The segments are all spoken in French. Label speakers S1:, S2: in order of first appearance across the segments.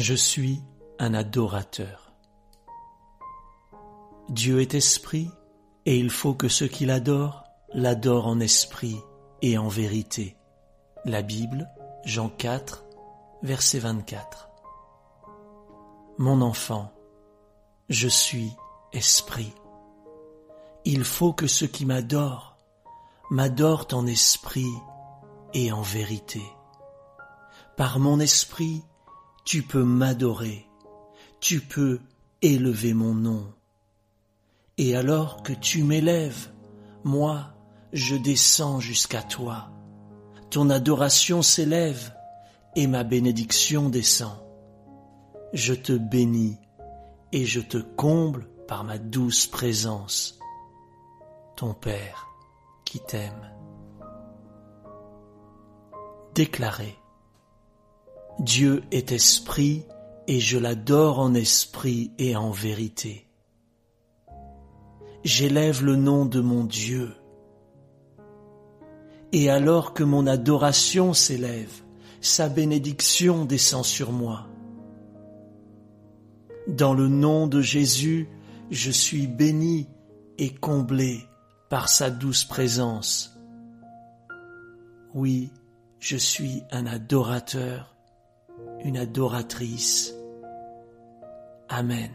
S1: Je suis un adorateur. Dieu est esprit et il faut que ceux qui l'adorent l'adorent en esprit et en vérité. La Bible, Jean 4, verset 24. Mon enfant, je suis esprit. Il faut que ceux qui m'adorent m'adorent en esprit et en vérité. Par mon esprit, tu peux m'adorer, tu peux élever mon nom. Et alors que tu m'élèves, moi, je descends jusqu'à toi. Ton adoration s'élève et ma bénédiction descend. Je te bénis et je te comble par ma douce présence. Ton Père qui t'aime. Déclaré. Dieu est esprit et je l'adore en esprit et en vérité. J'élève le nom de mon Dieu. Et alors que mon adoration s'élève, sa bénédiction descend sur moi. Dans le nom de Jésus, je suis béni et comblé par sa douce présence. Oui, je suis un adorateur, une adoratrice. Amen.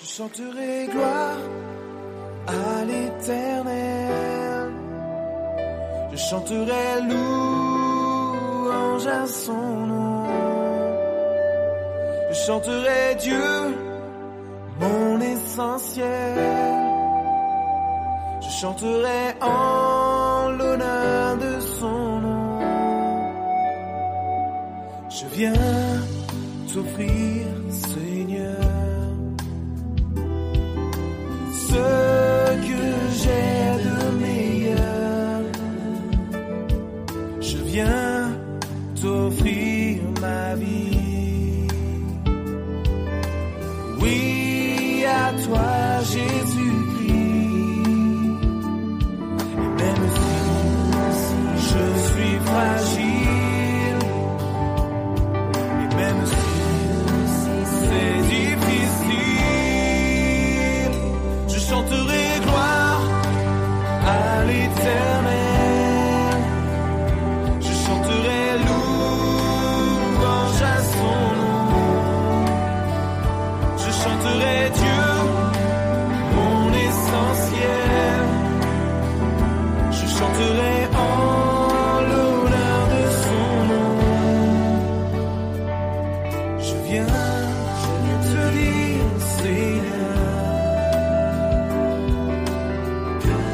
S2: Je chanterai gloire à l'éternel. Je chanterai louange à son nom. Je chanterai Dieu, mon essentiel. Je chanterai en viens t'offrir, Je viens te dire, Seigneur,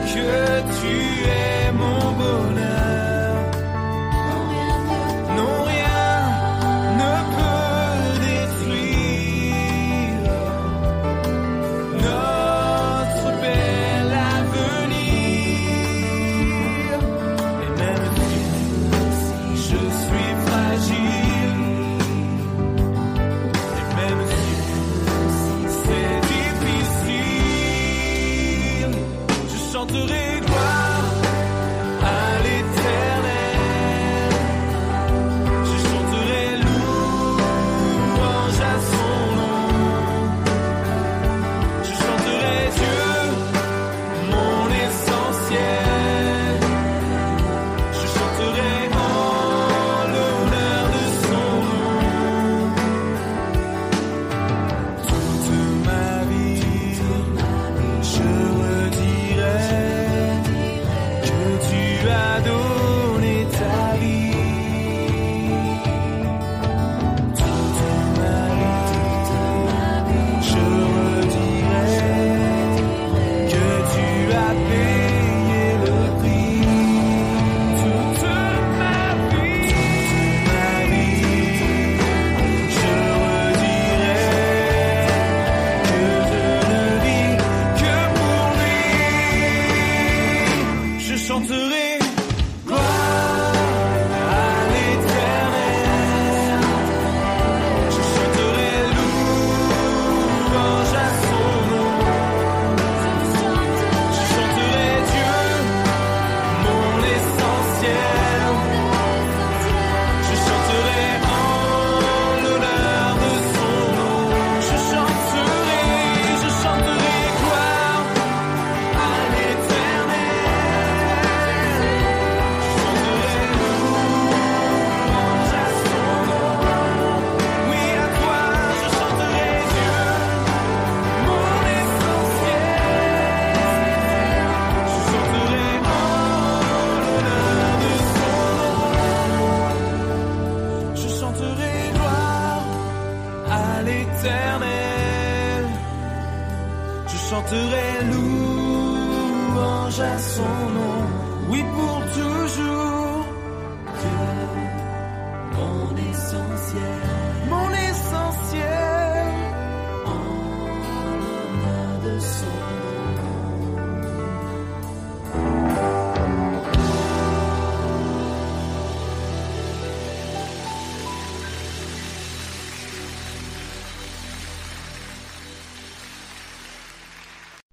S2: que tu es. porterai éternel, je chanterai louange à son nom, oui pour toujours.